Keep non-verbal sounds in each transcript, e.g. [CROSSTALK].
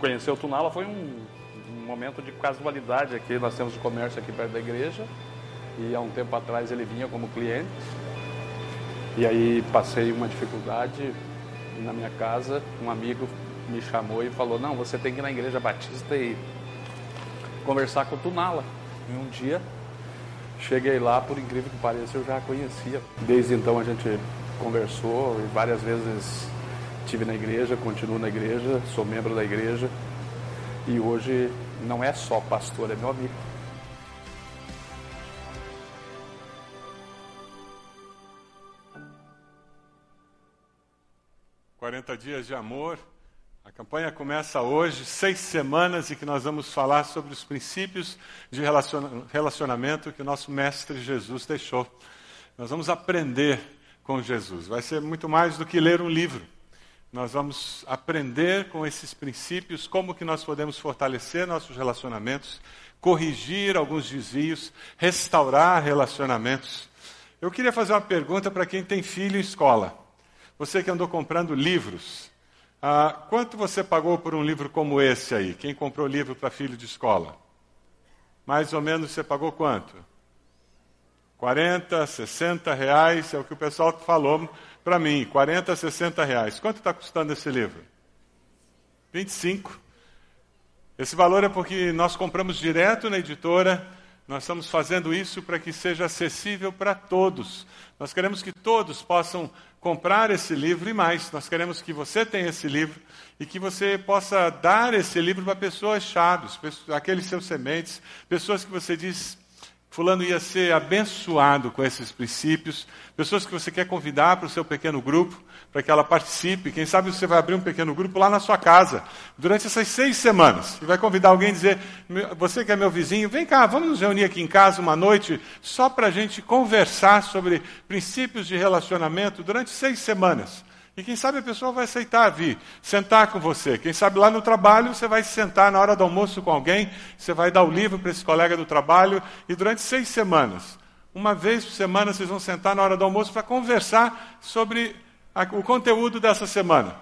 conhecer o Tunala foi um, um momento de casualidade aqui. Nós temos o comércio aqui perto da igreja e há um tempo atrás ele vinha como cliente. E aí passei uma dificuldade na minha casa, um amigo me chamou e falou: Não, você tem que ir na igreja batista e conversar com o Tunala. E um dia cheguei lá, por incrível que pareça, eu já a conhecia. Desde então a gente conversou e várias vezes estive na igreja, continuo na igreja, sou membro da igreja e hoje não é só pastor, é meu amigo. Quarenta dias de amor. A campanha começa hoje, seis semanas, em que nós vamos falar sobre os princípios de relacionamento que o nosso Mestre Jesus deixou. Nós vamos aprender com Jesus. Vai ser muito mais do que ler um livro. Nós vamos aprender com esses princípios como que nós podemos fortalecer nossos relacionamentos, corrigir alguns desvios, restaurar relacionamentos. Eu queria fazer uma pergunta para quem tem filho em escola. Você que andou comprando livros, ah, quanto você pagou por um livro como esse aí? Quem comprou livro para filho de escola? Mais ou menos você pagou quanto? 40, 60 reais, é o que o pessoal falou para mim, 40, 60 reais. Quanto está custando esse livro? 25. Esse valor é porque nós compramos direto na editora, nós estamos fazendo isso para que seja acessível para todos. Nós queremos que todos possam comprar esse livro e mais. Nós queremos que você tenha esse livro e que você possa dar esse livro para pessoas chaves, aqueles seus sementes, pessoas que você diz, Fulano ia ser abençoado com esses princípios. Pessoas que você quer convidar para o seu pequeno grupo, para que ela participe. Quem sabe você vai abrir um pequeno grupo lá na sua casa, durante essas seis semanas. E vai convidar alguém dizer: Você que é meu vizinho, vem cá, vamos nos reunir aqui em casa uma noite, só para a gente conversar sobre princípios de relacionamento durante seis semanas. E quem sabe a pessoa vai aceitar vir, sentar com você. Quem sabe lá no trabalho você vai sentar na hora do almoço com alguém, você vai dar o livro para esse colega do trabalho, e durante seis semanas, uma vez por semana, vocês vão sentar na hora do almoço para conversar sobre a, o conteúdo dessa semana.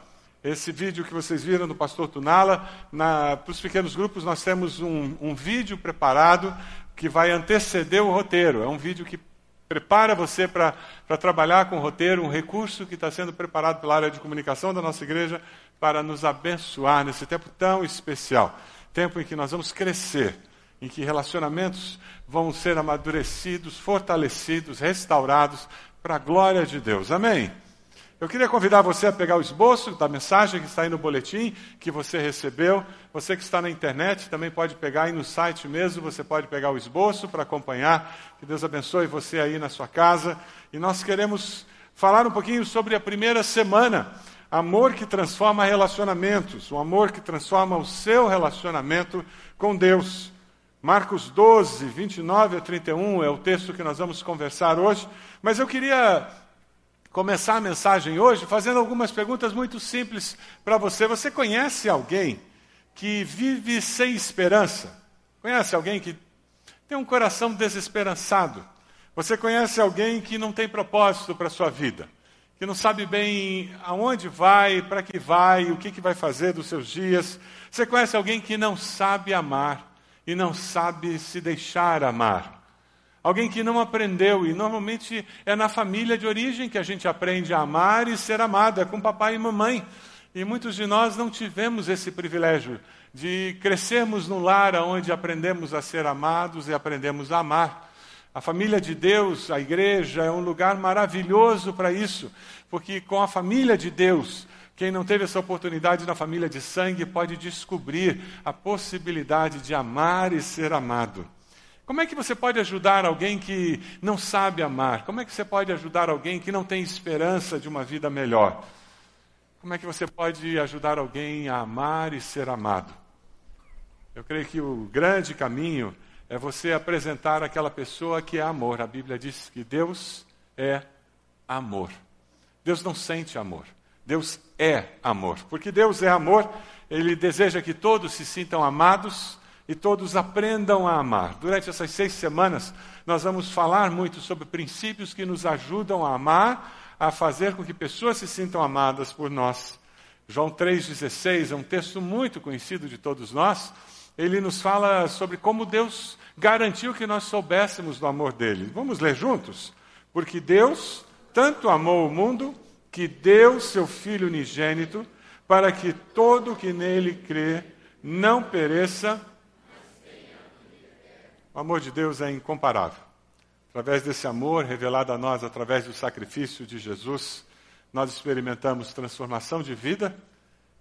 Esse vídeo que vocês viram do pastor Tunala, para os pequenos grupos, nós temos um, um vídeo preparado que vai anteceder o roteiro. É um vídeo que prepara você para trabalhar com o roteiro, um recurso que está sendo preparado pela área de comunicação da nossa igreja para nos abençoar nesse tempo tão especial tempo em que nós vamos crescer, em que relacionamentos vão ser amadurecidos, fortalecidos, restaurados para a glória de Deus. Amém? Eu queria convidar você a pegar o esboço da mensagem que está aí no boletim que você recebeu. Você que está na internet também pode pegar aí no site mesmo, você pode pegar o esboço para acompanhar. Que Deus abençoe você aí na sua casa. E nós queremos falar um pouquinho sobre a primeira semana. Amor que transforma relacionamentos, o amor que transforma o seu relacionamento com Deus. Marcos 12, 29 a 31 é o texto que nós vamos conversar hoje. Mas eu queria começar a mensagem hoje fazendo algumas perguntas muito simples para você. Você conhece alguém que vive sem esperança? Conhece alguém que tem um coração desesperançado? Você conhece alguém que não tem propósito para a sua vida? Que não sabe bem aonde vai, para que vai, o que, que vai fazer dos seus dias? Você conhece alguém que não sabe amar e não sabe se deixar amar? Alguém que não aprendeu, e normalmente é na família de origem que a gente aprende a amar e ser amado, é com papai e mamãe. E muitos de nós não tivemos esse privilégio de crescermos num lar onde aprendemos a ser amados e aprendemos a amar. A família de Deus, a igreja, é um lugar maravilhoso para isso, porque com a família de Deus, quem não teve essa oportunidade na família de sangue pode descobrir a possibilidade de amar e ser amado. Como é que você pode ajudar alguém que não sabe amar? Como é que você pode ajudar alguém que não tem esperança de uma vida melhor? Como é que você pode ajudar alguém a amar e ser amado? Eu creio que o grande caminho é você apresentar aquela pessoa que é amor. A Bíblia diz que Deus é amor. Deus não sente amor. Deus é amor. Porque Deus é amor, Ele deseja que todos se sintam amados e todos aprendam a amar. Durante essas seis semanas, nós vamos falar muito sobre princípios que nos ajudam a amar, a fazer com que pessoas se sintam amadas por nós. João 3,16 é um texto muito conhecido de todos nós. Ele nos fala sobre como Deus garantiu que nós soubéssemos do amor dele. Vamos ler juntos? Porque Deus tanto amou o mundo que deu seu Filho unigênito para que todo que nele crê não pereça. O amor de Deus é incomparável. Através desse amor revelado a nós através do sacrifício de Jesus, nós experimentamos transformação de vida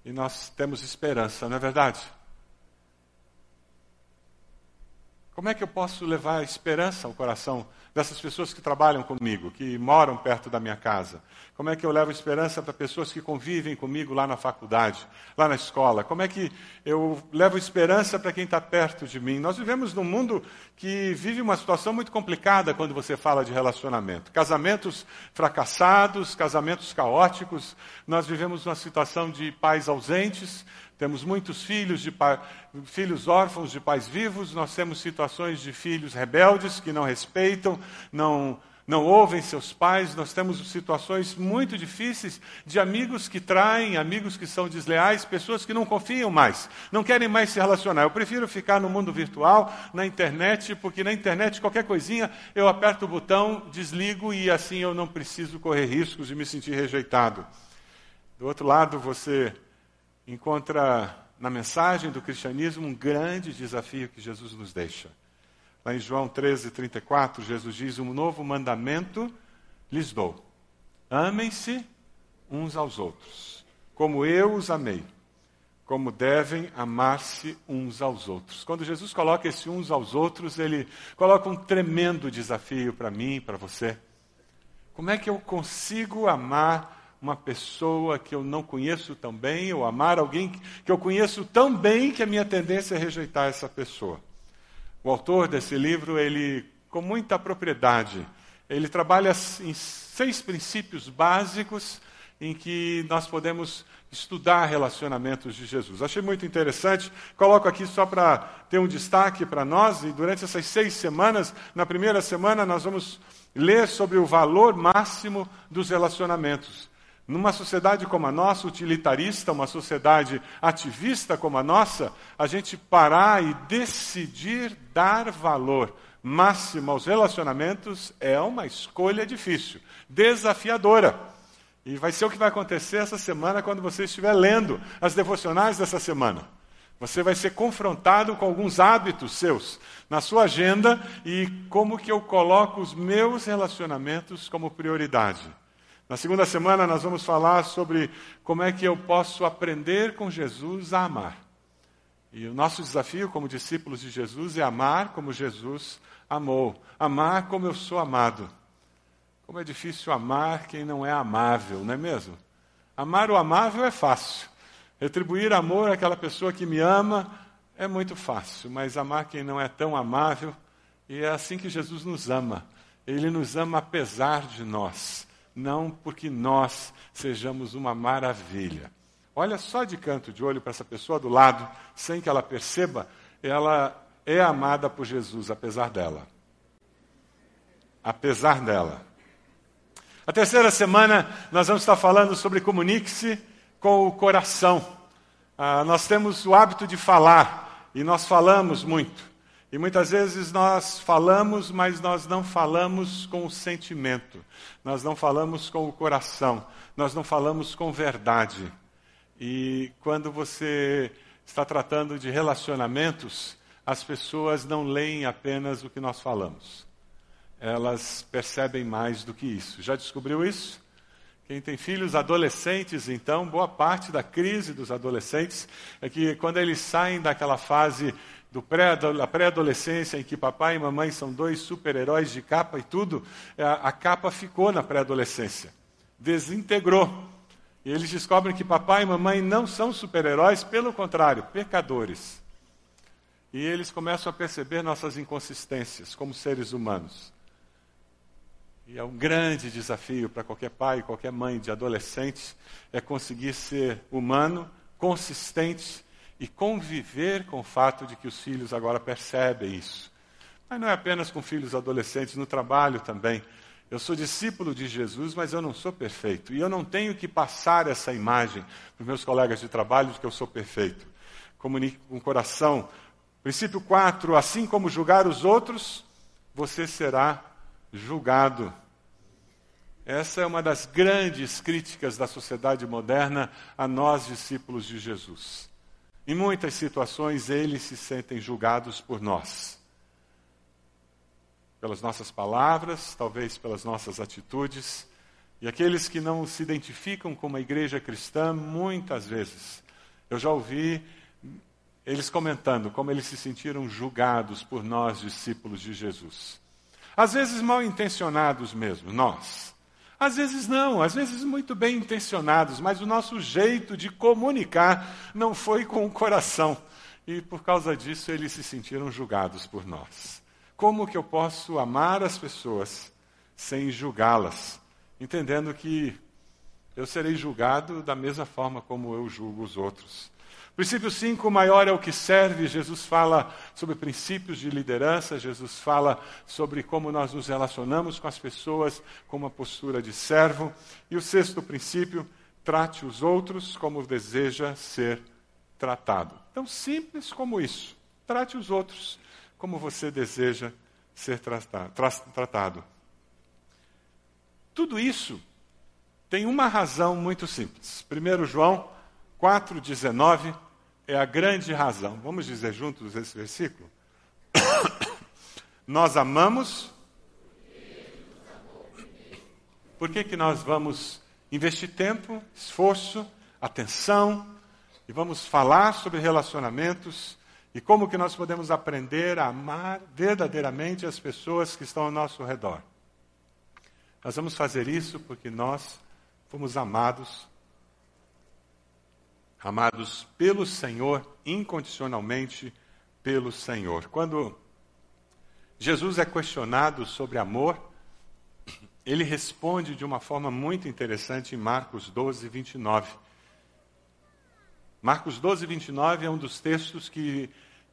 e nós temos esperança, não é verdade? Como é que eu posso levar esperança ao coração dessas pessoas que trabalham comigo, que moram perto da minha casa? Como é que eu levo esperança para pessoas que convivem comigo lá na faculdade, lá na escola? Como é que eu levo esperança para quem está perto de mim? Nós vivemos num mundo que vive uma situação muito complicada quando você fala de relacionamento. Casamentos fracassados, casamentos caóticos. Nós vivemos uma situação de pais ausentes, temos muitos filhos, de filhos órfãos de pais vivos, nós temos situações de filhos rebeldes que não respeitam, não, não ouvem seus pais, nós temos situações muito difíceis de amigos que traem, amigos que são desleais, pessoas que não confiam mais, não querem mais se relacionar. Eu prefiro ficar no mundo virtual, na internet, porque na internet qualquer coisinha eu aperto o botão, desligo e assim eu não preciso correr riscos de me sentir rejeitado. Do outro lado, você encontra na mensagem do cristianismo um grande desafio que Jesus nos deixa. Lá em João 13, 34, Jesus diz: Um novo mandamento lhes dou. Amem-se uns aos outros, como eu os amei, como devem amar-se uns aos outros. Quando Jesus coloca esse uns aos outros, ele coloca um tremendo desafio para mim e para você. Como é que eu consigo amar uma pessoa que eu não conheço tão bem, ou amar alguém que eu conheço tão bem que a minha tendência é rejeitar essa pessoa. O autor desse livro, ele, com muita propriedade, ele trabalha em seis princípios básicos em que nós podemos estudar relacionamentos de Jesus. Achei muito interessante, coloco aqui só para ter um destaque para nós, e durante essas seis semanas, na primeira semana, nós vamos ler sobre o valor máximo dos relacionamentos. Numa sociedade como a nossa, utilitarista, uma sociedade ativista como a nossa, a gente parar e decidir dar valor máximo aos relacionamentos é uma escolha difícil, desafiadora. E vai ser o que vai acontecer essa semana quando você estiver lendo as devocionais dessa semana. Você vai ser confrontado com alguns hábitos seus na sua agenda e como que eu coloco os meus relacionamentos como prioridade. Na segunda semana, nós vamos falar sobre como é que eu posso aprender com Jesus a amar. E o nosso desafio como discípulos de Jesus é amar como Jesus amou, amar como eu sou amado. Como é difícil amar quem não é amável, não é mesmo? Amar o amável é fácil. Retribuir amor àquela pessoa que me ama é muito fácil, mas amar quem não é tão amável, e é assim que Jesus nos ama. Ele nos ama apesar de nós não porque nós sejamos uma maravilha. Olha só de canto de olho para essa pessoa do lado, sem que ela perceba, ela é amada por Jesus, apesar dela. Apesar dela. A terceira semana, nós vamos estar falando sobre comunique-se com o coração. Ah, nós temos o hábito de falar, e nós falamos muito. E muitas vezes nós falamos, mas nós não falamos com o sentimento, nós não falamos com o coração, nós não falamos com verdade. E quando você está tratando de relacionamentos, as pessoas não leem apenas o que nós falamos, elas percebem mais do que isso. Já descobriu isso? Quem tem filhos adolescentes, então, boa parte da crise dos adolescentes é que quando eles saem daquela fase do pré, da pré-adolescência, em que papai e mamãe são dois super-heróis de capa e tudo, a, é, a capa ficou na pré-adolescência. Desintegrou. E eles descobrem que papai e mamãe não são super-heróis, pelo contrário, pecadores. E eles começam a perceber nossas inconsistências como seres humanos. E é um grande desafio para qualquer pai, qualquer mãe de adolescentes, é conseguir ser humano, consistente e conviver com o fato de que os filhos agora percebem isso. Mas não é apenas com filhos adolescentes, no trabalho também. Eu sou discípulo de Jesus, mas eu não sou perfeito. E eu não tenho que passar essa imagem para os meus colegas de trabalho de que eu sou perfeito. Comunique com o coração. Princípio 4: assim como julgar os outros, você será julgado. Essa é uma das grandes críticas da sociedade moderna a nós, discípulos de Jesus. Em muitas situações, eles se sentem julgados por nós pelas nossas palavras, talvez pelas nossas atitudes. E aqueles que não se identificam com uma igreja cristã, muitas vezes, eu já ouvi eles comentando como eles se sentiram julgados por nós, discípulos de Jesus. Às vezes mal intencionados mesmo, nós. Às vezes não, às vezes muito bem intencionados, mas o nosso jeito de comunicar não foi com o coração. E por causa disso eles se sentiram julgados por nós. Como que eu posso amar as pessoas sem julgá-las? Entendendo que eu serei julgado da mesma forma como eu julgo os outros. Princípio 5, maior é o que serve. Jesus fala sobre princípios de liderança, Jesus fala sobre como nós nos relacionamos com as pessoas com uma postura de servo. E o sexto princípio, trate os outros como deseja ser tratado. Tão simples como isso. Trate os outros como você deseja ser tratado. Tudo isso tem uma razão muito simples. 1 João 4,19 é a grande razão. Vamos dizer juntos esse versículo? [COUGHS] nós amamos. Por que, que nós vamos investir tempo, esforço, atenção e vamos falar sobre relacionamentos e como que nós podemos aprender a amar verdadeiramente as pessoas que estão ao nosso redor? Nós vamos fazer isso porque nós fomos amados, amados pelo Senhor, incondicionalmente pelo Senhor. Quando Jesus é questionado sobre amor, ele responde de uma forma muito interessante em Marcos 12, 29. Marcos 12, 29 é um dos textos que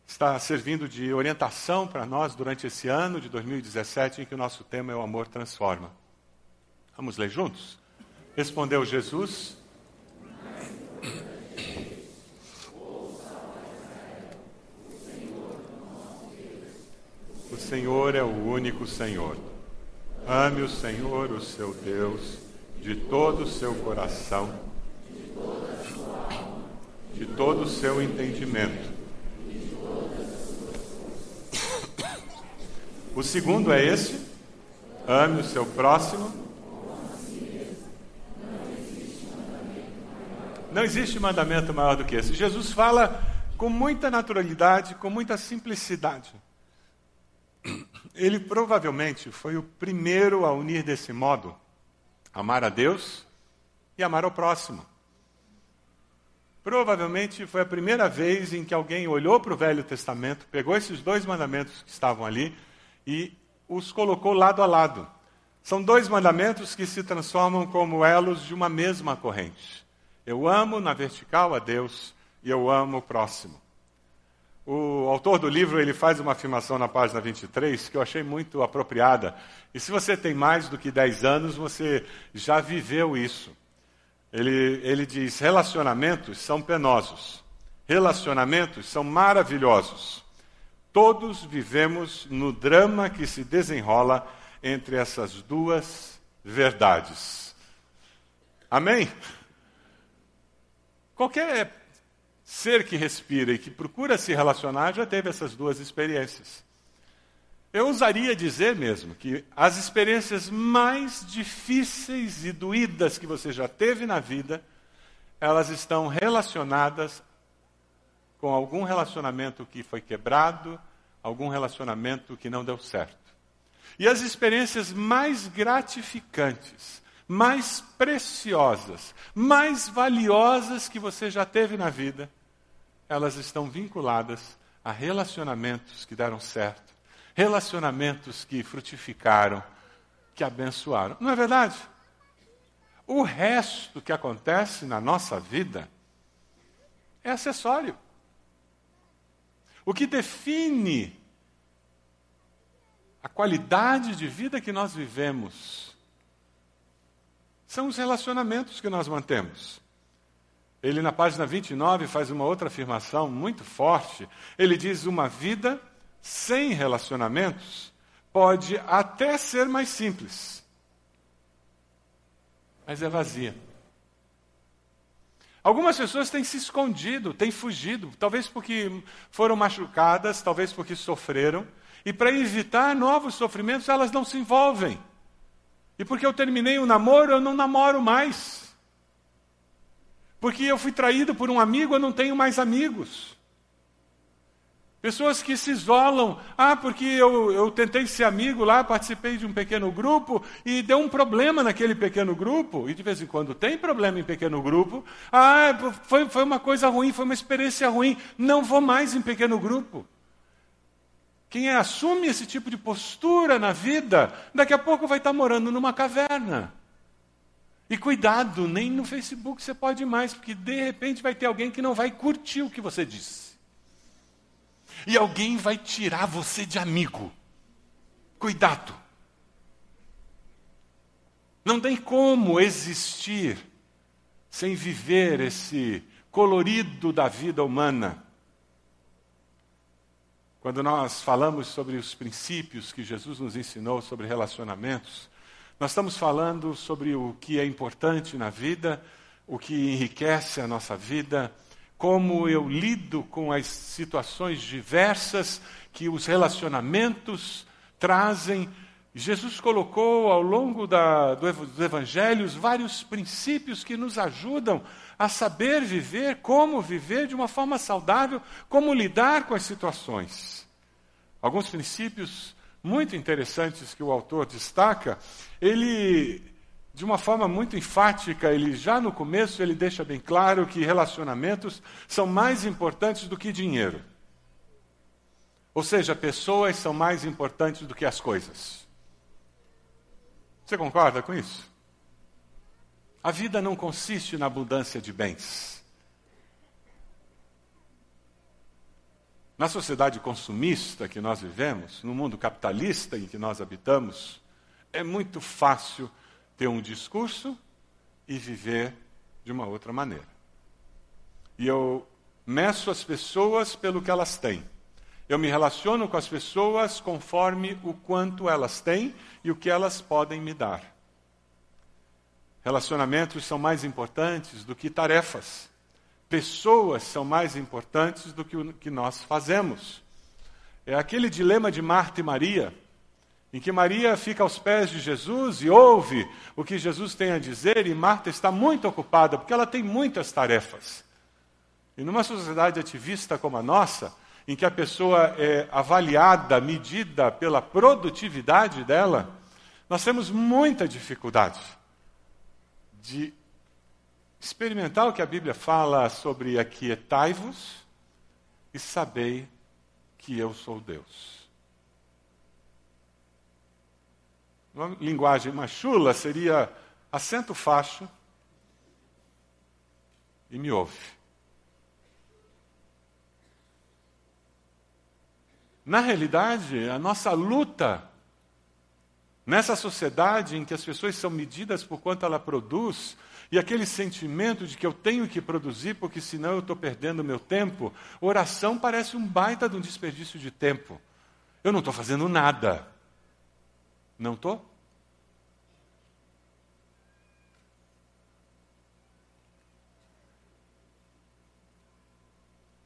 está servindo de orientação para nós durante esse ano de 2017, em que o nosso tema é o amor transforma. Vamos ler juntos? Respondeu Jesus. O Senhor é o único Senhor. Ame o Senhor, o seu Deus, de todo o seu coração, de todo o seu entendimento O segundo é esse: ame o seu próximo. Não existe mandamento maior do que esse. Jesus fala com muita naturalidade, com muita simplicidade. Ele provavelmente foi o primeiro a unir desse modo amar a Deus e amar ao próximo. Provavelmente foi a primeira vez em que alguém olhou para o Velho Testamento, pegou esses dois mandamentos que estavam ali e os colocou lado a lado. São dois mandamentos que se transformam como elos de uma mesma corrente. Eu amo na vertical a Deus e eu amo o próximo. O autor do livro ele faz uma afirmação na página 23 que eu achei muito apropriada. E se você tem mais do que 10 anos, você já viveu isso. Ele, ele diz: relacionamentos são penosos, relacionamentos são maravilhosos. Todos vivemos no drama que se desenrola entre essas duas verdades. Amém? Qualquer ser que respira e que procura se relacionar já teve essas duas experiências. Eu ousaria dizer mesmo que as experiências mais difíceis e doídas que você já teve na vida, elas estão relacionadas com algum relacionamento que foi quebrado, algum relacionamento que não deu certo. E as experiências mais gratificantes, mais preciosas, mais valiosas que você já teve na vida, elas estão vinculadas a relacionamentos que deram certo, relacionamentos que frutificaram, que abençoaram. Não é verdade? O resto que acontece na nossa vida é acessório. O que define a qualidade de vida que nós vivemos, são os relacionamentos que nós mantemos. Ele, na página 29, faz uma outra afirmação muito forte. Ele diz: uma vida sem relacionamentos pode até ser mais simples, mas é vazia. Algumas pessoas têm se escondido, têm fugido, talvez porque foram machucadas, talvez porque sofreram, e para evitar novos sofrimentos elas não se envolvem. E porque eu terminei o namoro, eu não namoro mais. Porque eu fui traído por um amigo, eu não tenho mais amigos. Pessoas que se isolam. Ah, porque eu, eu tentei ser amigo lá, participei de um pequeno grupo e deu um problema naquele pequeno grupo. E de vez em quando tem problema em pequeno grupo. Ah, foi, foi uma coisa ruim, foi uma experiência ruim. Não vou mais em pequeno grupo. Quem assume esse tipo de postura na vida, daqui a pouco vai estar morando numa caverna. E cuidado, nem no Facebook você pode mais, porque de repente vai ter alguém que não vai curtir o que você disse. E alguém vai tirar você de amigo. Cuidado. Não tem como existir sem viver esse colorido da vida humana. Quando nós falamos sobre os princípios que Jesus nos ensinou sobre relacionamentos, nós estamos falando sobre o que é importante na vida, o que enriquece a nossa vida, como eu lido com as situações diversas que os relacionamentos trazem. Jesus colocou ao longo da, do, dos evangelhos vários princípios que nos ajudam a saber viver, como viver de uma forma saudável, como lidar com as situações. Alguns princípios muito interessantes que o autor destaca, ele, de uma forma muito enfática, ele já no começo ele deixa bem claro que relacionamentos são mais importantes do que dinheiro. Ou seja, pessoas são mais importantes do que as coisas. Você concorda com isso? A vida não consiste na abundância de bens. Na sociedade consumista que nós vivemos, no mundo capitalista em que nós habitamos, é muito fácil ter um discurso e viver de uma outra maneira. E eu meço as pessoas pelo que elas têm. Eu me relaciono com as pessoas conforme o quanto elas têm e o que elas podem me dar. Relacionamentos são mais importantes do que tarefas pessoas são mais importantes do que o que nós fazemos. É aquele dilema de Marta e Maria, em que Maria fica aos pés de Jesus e ouve o que Jesus tem a dizer, e Marta está muito ocupada, porque ela tem muitas tarefas. E numa sociedade ativista como a nossa, em que a pessoa é avaliada, medida pela produtividade dela, nós temos muita dificuldade de experimentar o que a Bíblia fala sobre aquietai-vos e sabei que eu sou Deus. Uma linguagem mais chula seria assenta o facho e me ouve. Na realidade, a nossa luta nessa sociedade em que as pessoas são medidas por quanto ela produz, e aquele sentimento de que eu tenho que produzir, porque senão eu estou perdendo meu tempo, oração parece um baita de um desperdício de tempo. Eu não estou fazendo nada. Não estou?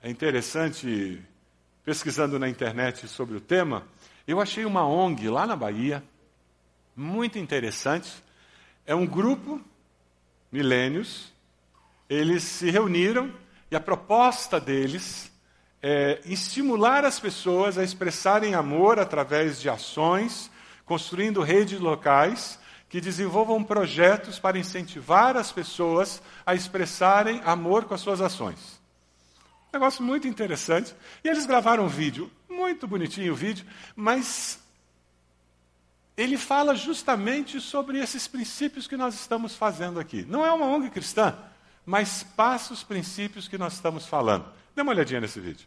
É interessante, pesquisando na internet sobre o tema, eu achei uma ONG lá na Bahia, muito interessante. É um grupo milênios, eles se reuniram e a proposta deles é estimular as pessoas a expressarem amor através de ações, construindo redes locais que desenvolvam projetos para incentivar as pessoas a expressarem amor com as suas ações. Um negócio muito interessante. E eles gravaram um vídeo, muito bonitinho o vídeo, mas ele fala justamente sobre esses princípios que nós estamos fazendo aqui. Não é uma ONG cristã, mas passa os princípios que nós estamos falando. Dê uma olhadinha nesse vídeo.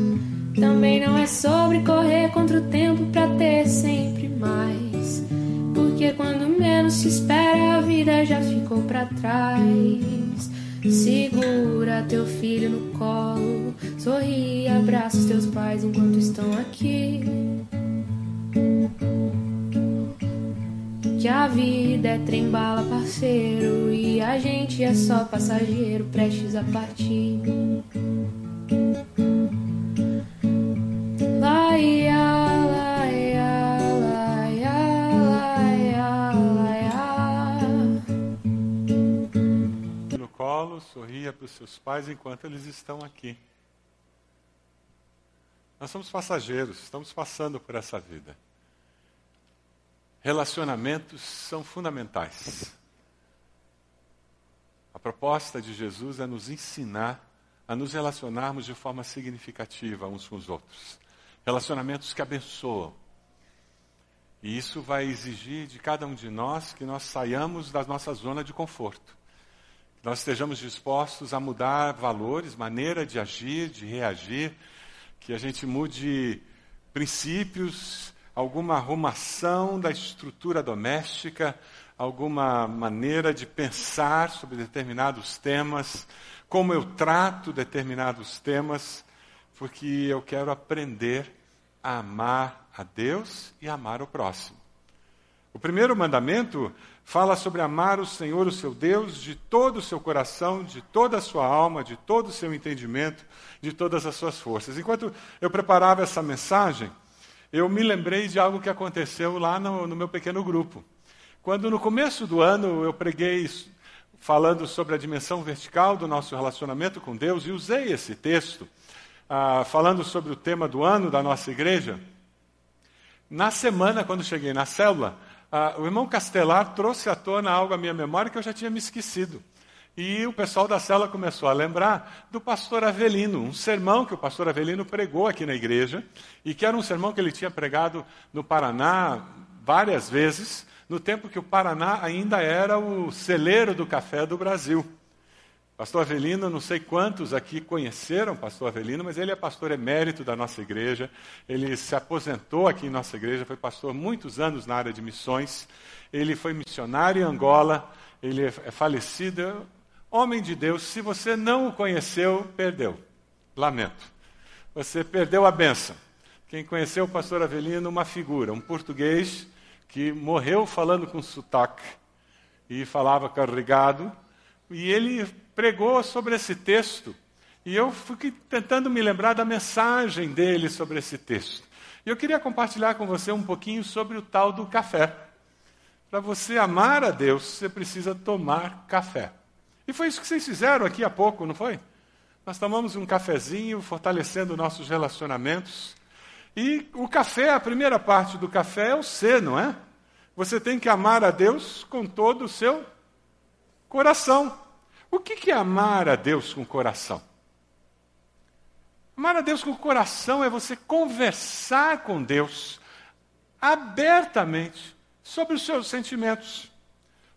Também não é sobre correr contra o tempo pra ter sempre mais. Porque quando menos se espera, a vida já ficou pra trás. Segura teu filho no colo, sorri, abraça os teus pais enquanto estão aqui. Que a vida é trem-bala, parceiro, e a gente é só passageiro prestes a partir. Para os seus pais enquanto eles estão aqui. Nós somos passageiros, estamos passando por essa vida. Relacionamentos são fundamentais. A proposta de Jesus é nos ensinar a nos relacionarmos de forma significativa uns com os outros. Relacionamentos que abençoam. E isso vai exigir de cada um de nós que nós saiamos da nossa zona de conforto. Nós estejamos dispostos a mudar valores, maneira de agir, de reagir, que a gente mude princípios, alguma arrumação da estrutura doméstica, alguma maneira de pensar sobre determinados temas, como eu trato determinados temas, porque eu quero aprender a amar a Deus e amar o próximo. O primeiro mandamento fala sobre amar o Senhor, o seu Deus, de todo o seu coração, de toda a sua alma, de todo o seu entendimento, de todas as suas forças. Enquanto eu preparava essa mensagem, eu me lembrei de algo que aconteceu lá no, no meu pequeno grupo. Quando no começo do ano eu preguei falando sobre a dimensão vertical do nosso relacionamento com Deus e usei esse texto ah, falando sobre o tema do ano da nossa igreja. Na semana, quando cheguei na célula, ah, o irmão Castelar trouxe à tona algo à minha memória que eu já tinha me esquecido. E o pessoal da cela começou a lembrar do pastor Avelino, um sermão que o pastor Avelino pregou aqui na igreja, e que era um sermão que ele tinha pregado no Paraná várias vezes, no tempo que o Paraná ainda era o celeiro do café do Brasil. Pastor Avelino, não sei quantos aqui conheceram Pastor Avelino, mas ele é pastor emérito da nossa igreja. Ele se aposentou aqui em nossa igreja, foi pastor muitos anos na área de missões. Ele foi missionário em Angola, ele é falecido. Homem de Deus, se você não o conheceu, perdeu. Lamento. Você perdeu a benção. Quem conheceu o pastor Avelino, uma figura, um português que morreu falando com sotaque e falava carregado. E ele pregou sobre esse texto. E eu fui tentando me lembrar da mensagem dele sobre esse texto. E eu queria compartilhar com você um pouquinho sobre o tal do café. Para você amar a Deus, você precisa tomar café. E foi isso que vocês fizeram aqui há pouco, não foi? Nós tomamos um cafezinho, fortalecendo nossos relacionamentos. E o café, a primeira parte do café é o ser, não é? Você tem que amar a Deus com todo o seu coração. O que é amar a Deus com o coração? Amar a Deus com o coração é você conversar com Deus abertamente sobre os seus sentimentos.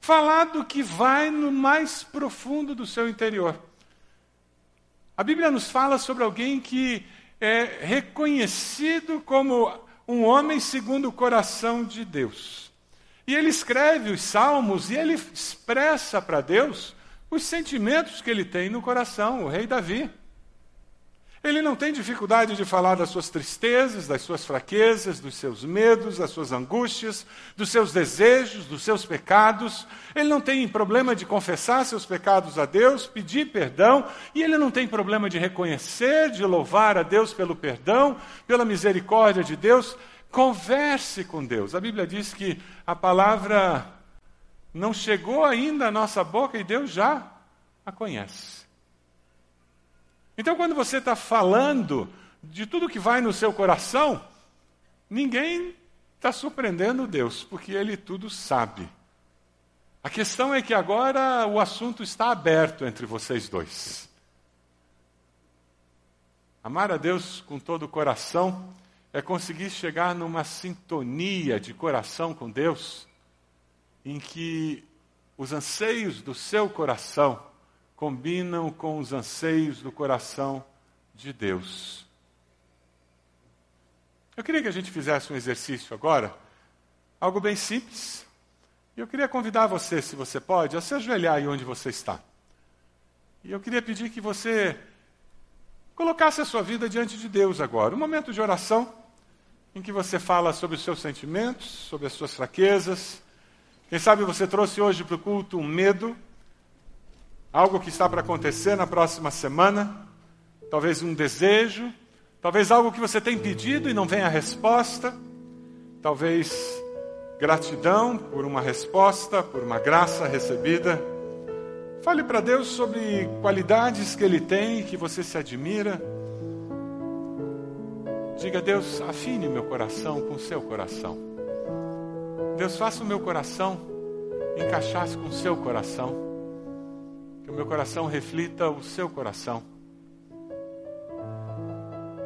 Falar do que vai no mais profundo do seu interior. A Bíblia nos fala sobre alguém que é reconhecido como um homem segundo o coração de Deus. E ele escreve os salmos e ele expressa para Deus os sentimentos que ele tem no coração, o rei Davi. Ele não tem dificuldade de falar das suas tristezas, das suas fraquezas, dos seus medos, das suas angústias, dos seus desejos, dos seus pecados. Ele não tem problema de confessar seus pecados a Deus, pedir perdão, e ele não tem problema de reconhecer, de louvar a Deus pelo perdão, pela misericórdia de Deus. Converse com Deus. A Bíblia diz que a palavra não chegou ainda à nossa boca e Deus já a conhece. Então, quando você está falando de tudo que vai no seu coração, ninguém está surpreendendo Deus, porque Ele tudo sabe. A questão é que agora o assunto está aberto entre vocês dois. Amar a Deus com todo o coração é conseguir chegar numa sintonia de coração com Deus, em que os anseios do seu coração combinam com os anseios do coração de Deus. Eu queria que a gente fizesse um exercício agora, algo bem simples. E eu queria convidar você, se você pode, a se ajoelhar aí onde você está. E eu queria pedir que você colocasse a sua vida diante de Deus agora. Um momento de oração em que você fala sobre os seus sentimentos, sobre as suas fraquezas. Quem sabe você trouxe hoje para o culto um medo algo que está para acontecer na próxima semana, talvez um desejo, talvez algo que você tem pedido e não vem a resposta, talvez gratidão por uma resposta, por uma graça recebida. Fale para Deus sobre qualidades que Ele tem que você se admira. Diga, Deus, afine meu coração com seu coração. Deus, faça o meu coração encaixar-se com o seu coração que o meu coração reflita o seu coração.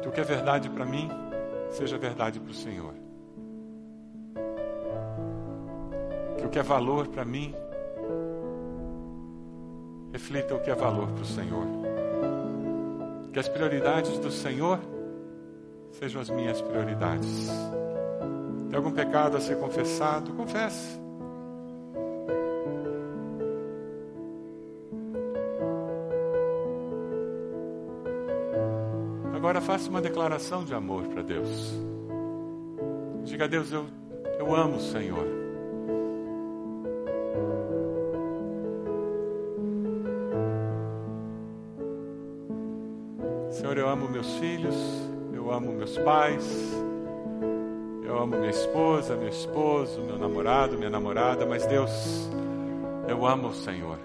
Que o que é verdade para mim seja verdade para o Senhor. Que o que é valor para mim reflita o que é valor para o Senhor. Que as prioridades do Senhor sejam as minhas prioridades. Tem algum pecado a ser confessado? Confesse. Agora faça uma declaração de amor para Deus. Diga a Deus: Eu, eu amo o Senhor. Senhor, eu amo meus filhos, eu amo meus pais, amo minha esposa, meu esposo, meu namorado, minha namorada, mas Deus, eu amo o Senhor.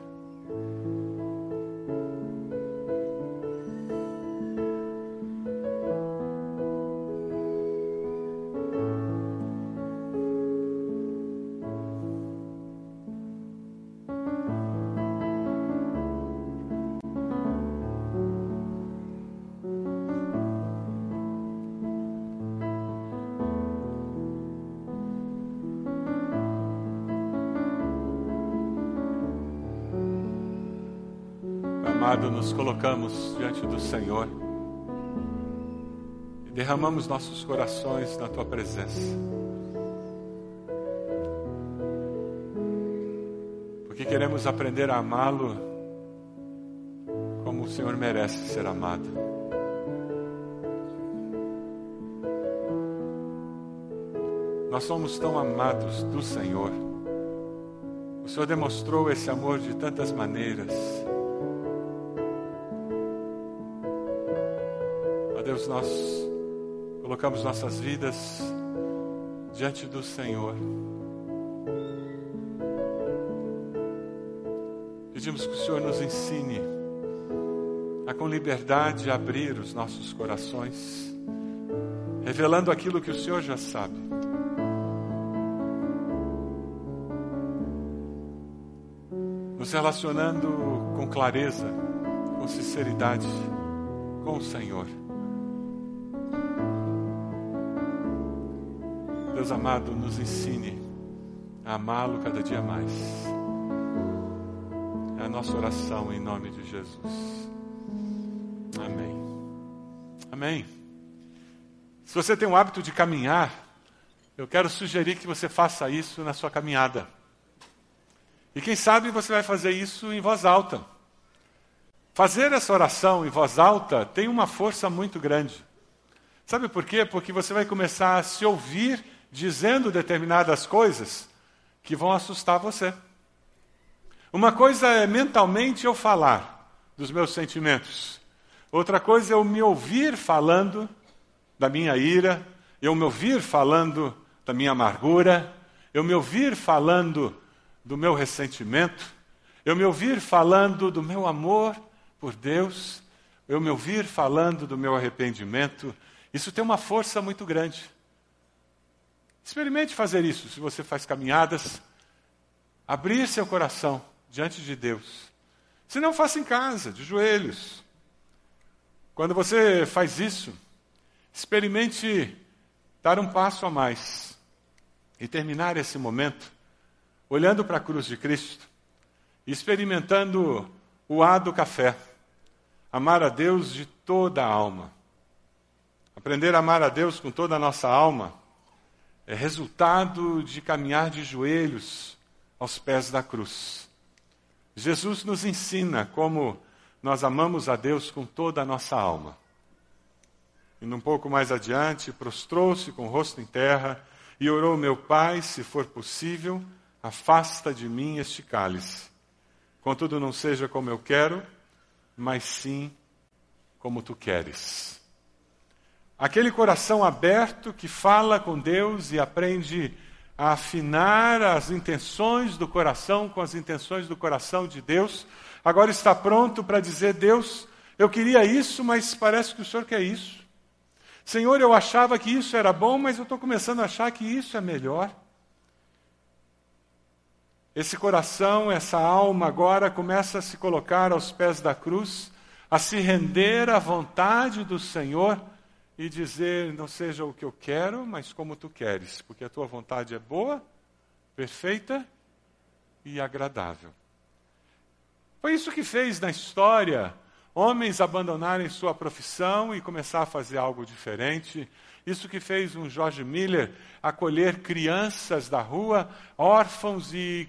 Amado, nos colocamos diante do Senhor e derramamos nossos corações na tua presença. Porque queremos aprender a amá-lo como o Senhor merece ser amado. Nós somos tão amados do Senhor. O Senhor demonstrou esse amor de tantas maneiras. Deus, nós colocamos nossas vidas diante do Senhor. Pedimos que o Senhor nos ensine a com liberdade abrir os nossos corações, revelando aquilo que o Senhor já sabe. Nos relacionando com clareza, com sinceridade com o Senhor. Deus amado, nos ensine a amá-lo cada dia mais. É a nossa oração em nome de Jesus. Amém. Amém. Se você tem o hábito de caminhar, eu quero sugerir que você faça isso na sua caminhada. E quem sabe você vai fazer isso em voz alta. Fazer essa oração em voz alta tem uma força muito grande. Sabe por quê? Porque você vai começar a se ouvir dizendo determinadas coisas que vão assustar você. Uma coisa é mentalmente eu falar dos meus sentimentos. Outra coisa é eu me ouvir falando da minha ira, eu me ouvir falando da minha amargura, eu me ouvir falando do meu ressentimento, eu me ouvir falando do meu amor por Deus, eu me ouvir falando do meu arrependimento, isso tem uma força muito grande. Experimente fazer isso se você faz caminhadas, abrir seu coração diante de Deus. Se não, faça em casa, de joelhos. Quando você faz isso, experimente dar um passo a mais e terminar esse momento olhando para a cruz de Cristo, experimentando o ar do café, amar a Deus de toda a alma. Aprender a amar a Deus com toda a nossa alma é resultado de caminhar de joelhos aos pés da cruz. Jesus nos ensina como nós amamos a Deus com toda a nossa alma. E um pouco mais adiante, prostrou-se com o rosto em terra e orou: Meu Pai, se for possível, Afasta de mim este cálice. Contudo, não seja como eu quero, mas sim como tu queres. Aquele coração aberto que fala com Deus e aprende a afinar as intenções do coração com as intenções do coração de Deus, agora está pronto para dizer: Deus, eu queria isso, mas parece que o Senhor quer isso. Senhor, eu achava que isso era bom, mas eu estou começando a achar que isso é melhor. Esse coração, essa alma agora começa a se colocar aos pés da cruz, a se render à vontade do Senhor e dizer: Não seja o que eu quero, mas como tu queres, porque a tua vontade é boa, perfeita e agradável. Foi isso que fez na história homens abandonarem sua profissão e começar a fazer algo diferente. Isso que fez um George Miller acolher crianças da rua, órfãos e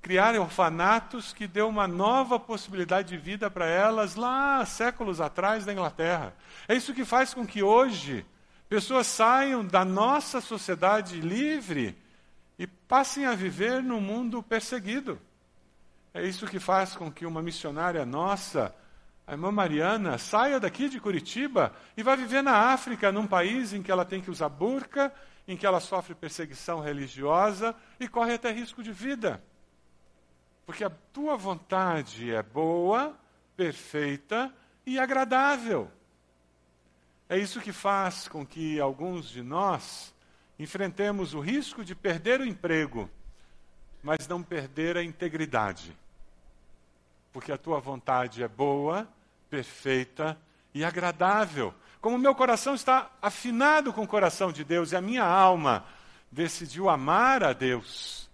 criar orfanatos que deu uma nova possibilidade de vida para elas lá séculos atrás na Inglaterra. É isso que faz com que hoje pessoas saiam da nossa sociedade livre e passem a viver num mundo perseguido. É isso que faz com que uma missionária nossa, a irmã Mariana, saia daqui de Curitiba e vá viver na África, num país em que ela tem que usar burca, em que ela sofre perseguição religiosa e corre até risco de vida. Porque a tua vontade é boa, perfeita e agradável. É isso que faz com que alguns de nós enfrentemos o risco de perder o emprego, mas não perder a integridade. Porque a tua vontade é boa, perfeita e agradável. Como o meu coração está afinado com o coração de Deus e a minha alma decidiu amar a Deus,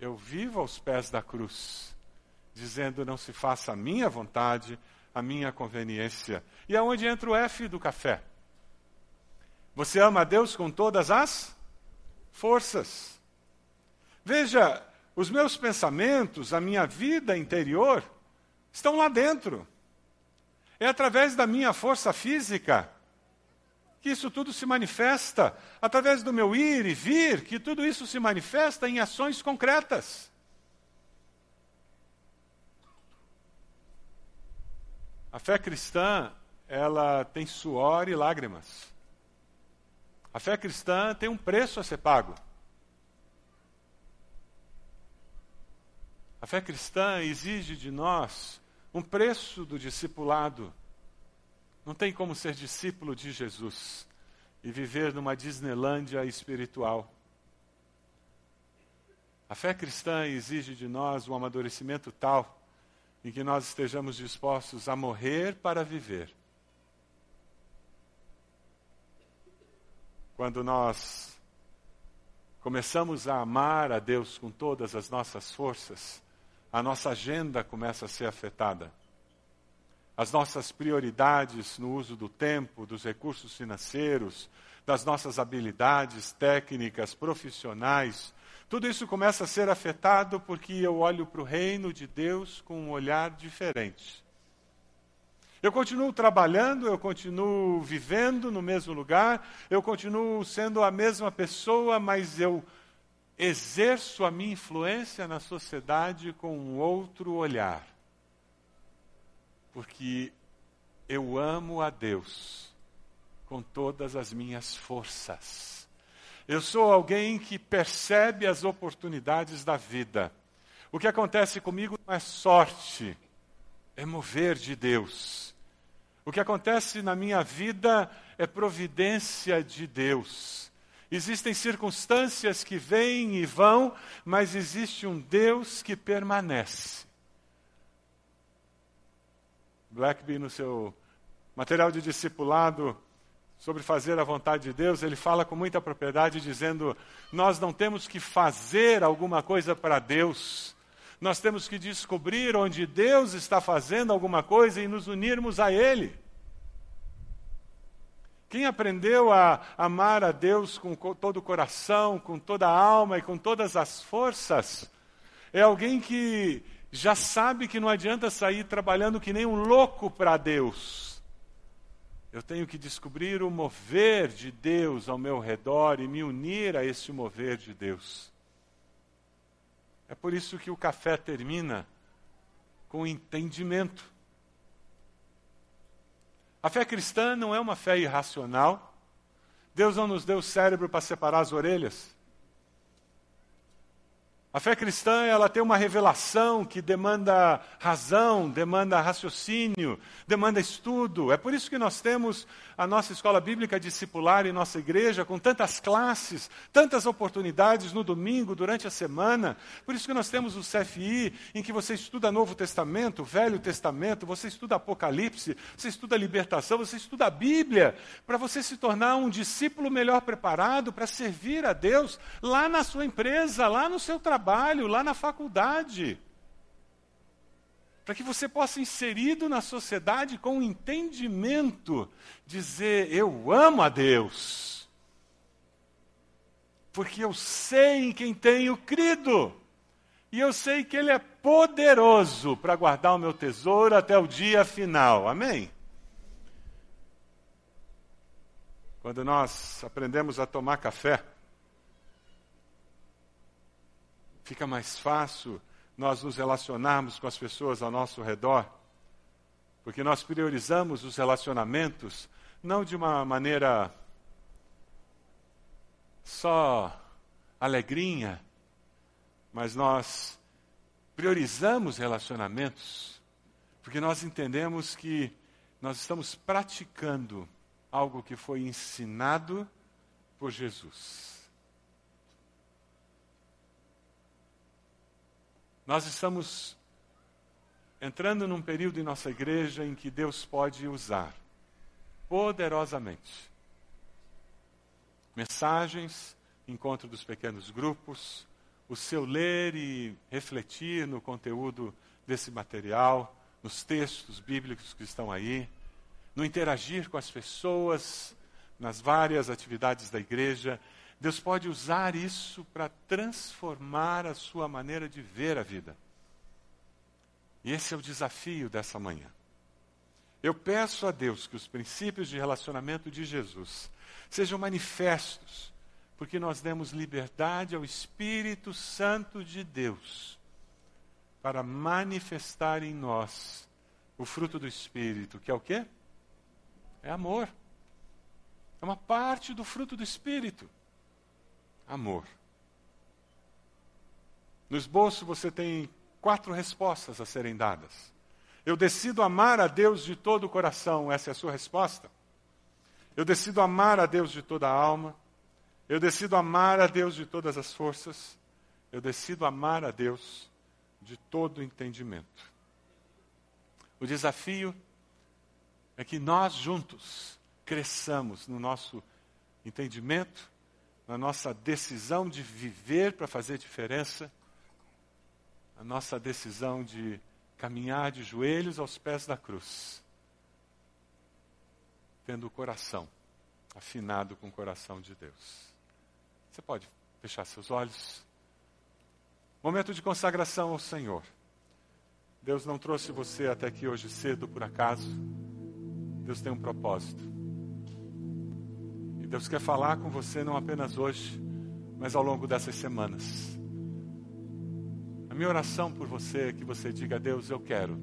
eu vivo aos pés da cruz, dizendo: não se faça a minha vontade, a minha conveniência. E é onde entra o F do café. Você ama a Deus com todas as forças. Veja, os meus pensamentos, a minha vida interior, estão lá dentro. É através da minha força física que isso tudo se manifesta através do meu ir e vir, que tudo isso se manifesta em ações concretas. A fé cristã, ela tem suor e lágrimas. A fé cristã tem um preço a ser pago. A fé cristã exige de nós um preço do discipulado. Não tem como ser discípulo de Jesus e viver numa Disneylândia espiritual. A fé cristã exige de nós um amadurecimento tal em que nós estejamos dispostos a morrer para viver. Quando nós começamos a amar a Deus com todas as nossas forças, a nossa agenda começa a ser afetada. As nossas prioridades no uso do tempo, dos recursos financeiros, das nossas habilidades técnicas, profissionais, tudo isso começa a ser afetado porque eu olho para o reino de Deus com um olhar diferente. Eu continuo trabalhando, eu continuo vivendo no mesmo lugar, eu continuo sendo a mesma pessoa, mas eu exerço a minha influência na sociedade com um outro olhar. Porque eu amo a Deus com todas as minhas forças. Eu sou alguém que percebe as oportunidades da vida. O que acontece comigo não é sorte, é mover de Deus. O que acontece na minha vida é providência de Deus. Existem circunstâncias que vêm e vão, mas existe um Deus que permanece. Blackby, no seu material de discipulado sobre fazer a vontade de Deus, ele fala com muita propriedade, dizendo: Nós não temos que fazer alguma coisa para Deus, nós temos que descobrir onde Deus está fazendo alguma coisa e nos unirmos a Ele. Quem aprendeu a amar a Deus com todo o coração, com toda a alma e com todas as forças, é alguém que já sabe que não adianta sair trabalhando que nem um louco para Deus. Eu tenho que descobrir o mover de Deus ao meu redor e me unir a esse mover de Deus. É por isso que o café termina com entendimento. A fé cristã não é uma fé irracional. Deus não nos deu cérebro para separar as orelhas. A fé cristã, ela tem uma revelação que demanda razão, demanda raciocínio, demanda estudo. É por isso que nós temos a nossa escola bíblica discipular em nossa igreja, com tantas classes, tantas oportunidades no domingo, durante a semana. Por isso que nós temos o CFI, em que você estuda Novo Testamento, Velho Testamento, você estuda Apocalipse, você estuda libertação, você estuda a Bíblia, para você se tornar um discípulo melhor preparado para servir a Deus lá na sua empresa, lá no seu trabalho trabalho, lá na faculdade. Para que você possa, inserido na sociedade com entendimento, dizer: Eu amo a Deus. Porque eu sei em quem tenho crido. E eu sei que Ele é poderoso para guardar o meu tesouro até o dia final. Amém? Quando nós aprendemos a tomar café, fica mais fácil nós nos relacionarmos com as pessoas ao nosso redor, porque nós priorizamos os relacionamentos não de uma maneira só alegrinha, mas nós priorizamos relacionamentos, porque nós entendemos que nós estamos praticando algo que foi ensinado por Jesus. Nós estamos entrando num período em nossa igreja em que Deus pode usar poderosamente mensagens, encontro dos pequenos grupos, o seu ler e refletir no conteúdo desse material, nos textos bíblicos que estão aí, no interagir com as pessoas, nas várias atividades da igreja Deus pode usar isso para transformar a sua maneira de ver a vida. E esse é o desafio dessa manhã. Eu peço a Deus que os princípios de relacionamento de Jesus sejam manifestos, porque nós demos liberdade ao Espírito Santo de Deus para manifestar em nós o fruto do Espírito, que é o quê? É amor. É uma parte do fruto do Espírito amor. No esboço você tem quatro respostas a serem dadas. Eu decido amar a Deus de todo o coração, essa é a sua resposta. Eu decido amar a Deus de toda a alma. Eu decido amar a Deus de todas as forças. Eu decido amar a Deus de todo o entendimento. O desafio é que nós juntos cresçamos no nosso entendimento na nossa decisão de viver para fazer diferença, a nossa decisão de caminhar de joelhos aos pés da cruz, tendo o coração afinado com o coração de Deus. Você pode fechar seus olhos. Momento de consagração ao Senhor. Deus não trouxe você até aqui hoje cedo por acaso. Deus tem um propósito. Deus quer falar com você não apenas hoje, mas ao longo dessas semanas. A minha oração por você é que você diga a Deus: Eu quero.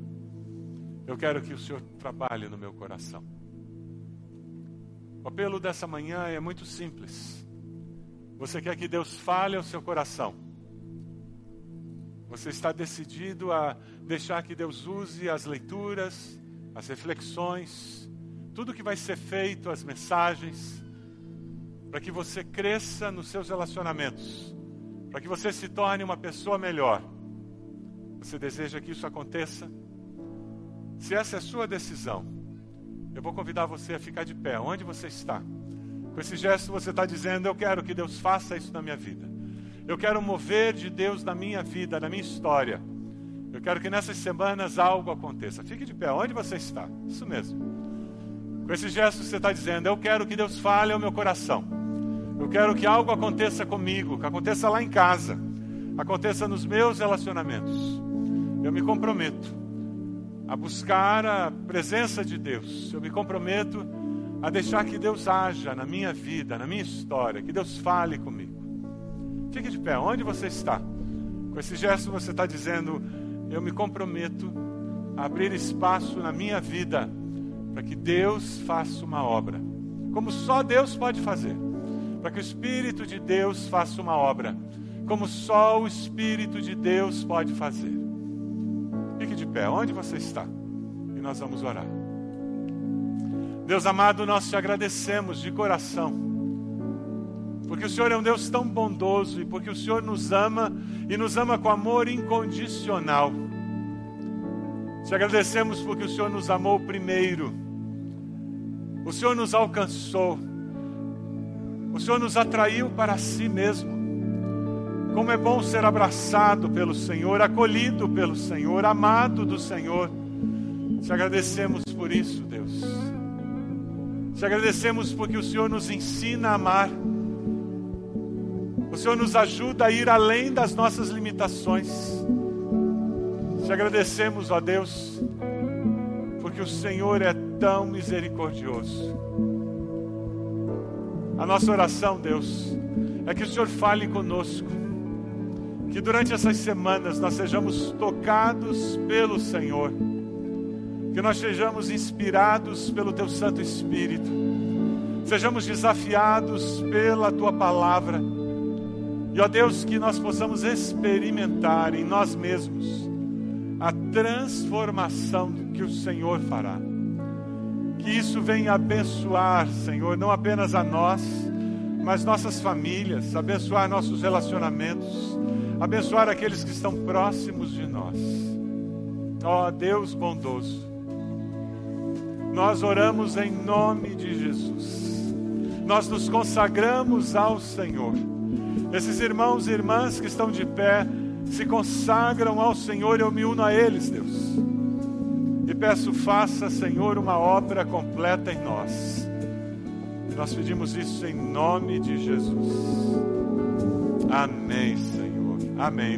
Eu quero que o Senhor trabalhe no meu coração. O apelo dessa manhã é muito simples. Você quer que Deus fale ao seu coração. Você está decidido a deixar que Deus use as leituras, as reflexões, tudo que vai ser feito, as mensagens, para que você cresça nos seus relacionamentos, para que você se torne uma pessoa melhor. Você deseja que isso aconteça? Se essa é a sua decisão, eu vou convidar você a ficar de pé, onde você está. Com esse gesto você está dizendo: Eu quero que Deus faça isso na minha vida. Eu quero mover de Deus na minha vida, na minha história. Eu quero que nessas semanas algo aconteça. Fique de pé, onde você está? Isso mesmo. Com esse gesto você está dizendo: Eu quero que Deus fale ao meu coração. Eu quero que algo aconteça comigo, que aconteça lá em casa, aconteça nos meus relacionamentos. Eu me comprometo a buscar a presença de Deus. Eu me comprometo a deixar que Deus haja na minha vida, na minha história, que Deus fale comigo. Fique de pé, onde você está? Com esse gesto você está dizendo: Eu me comprometo a abrir espaço na minha vida para que Deus faça uma obra, como só Deus pode fazer para que o Espírito de Deus faça uma obra, como só o Espírito de Deus pode fazer. Fique de pé, onde você está? E nós vamos orar. Deus amado, nós te agradecemos de coração, porque o Senhor é um Deus tão bondoso e porque o Senhor nos ama e nos ama com amor incondicional. Te agradecemos porque o Senhor nos amou primeiro, o Senhor nos alcançou o Senhor nos atraiu para si mesmo. Como é bom ser abraçado pelo Senhor, acolhido pelo Senhor, amado do Senhor. Te agradecemos por isso, Deus. Te agradecemos porque o Senhor nos ensina a amar. O Senhor nos ajuda a ir além das nossas limitações. Te agradecemos, ó Deus, porque o Senhor é tão misericordioso. A nossa oração, Deus, é que o Senhor fale conosco, que durante essas semanas nós sejamos tocados pelo Senhor, que nós sejamos inspirados pelo Teu Santo Espírito, sejamos desafiados pela Tua palavra, e ó Deus, que nós possamos experimentar em nós mesmos a transformação que o Senhor fará. Que isso venha abençoar, Senhor, não apenas a nós, mas nossas famílias, abençoar nossos relacionamentos, abençoar aqueles que estão próximos de nós. Ó oh, Deus bondoso, nós oramos em nome de Jesus, nós nos consagramos ao Senhor. Esses irmãos e irmãs que estão de pé se consagram ao Senhor, eu me uno a eles, Deus e peço, faça, Senhor, uma obra completa em nós. Nós pedimos isso em nome de Jesus. Amém, Senhor. Amém.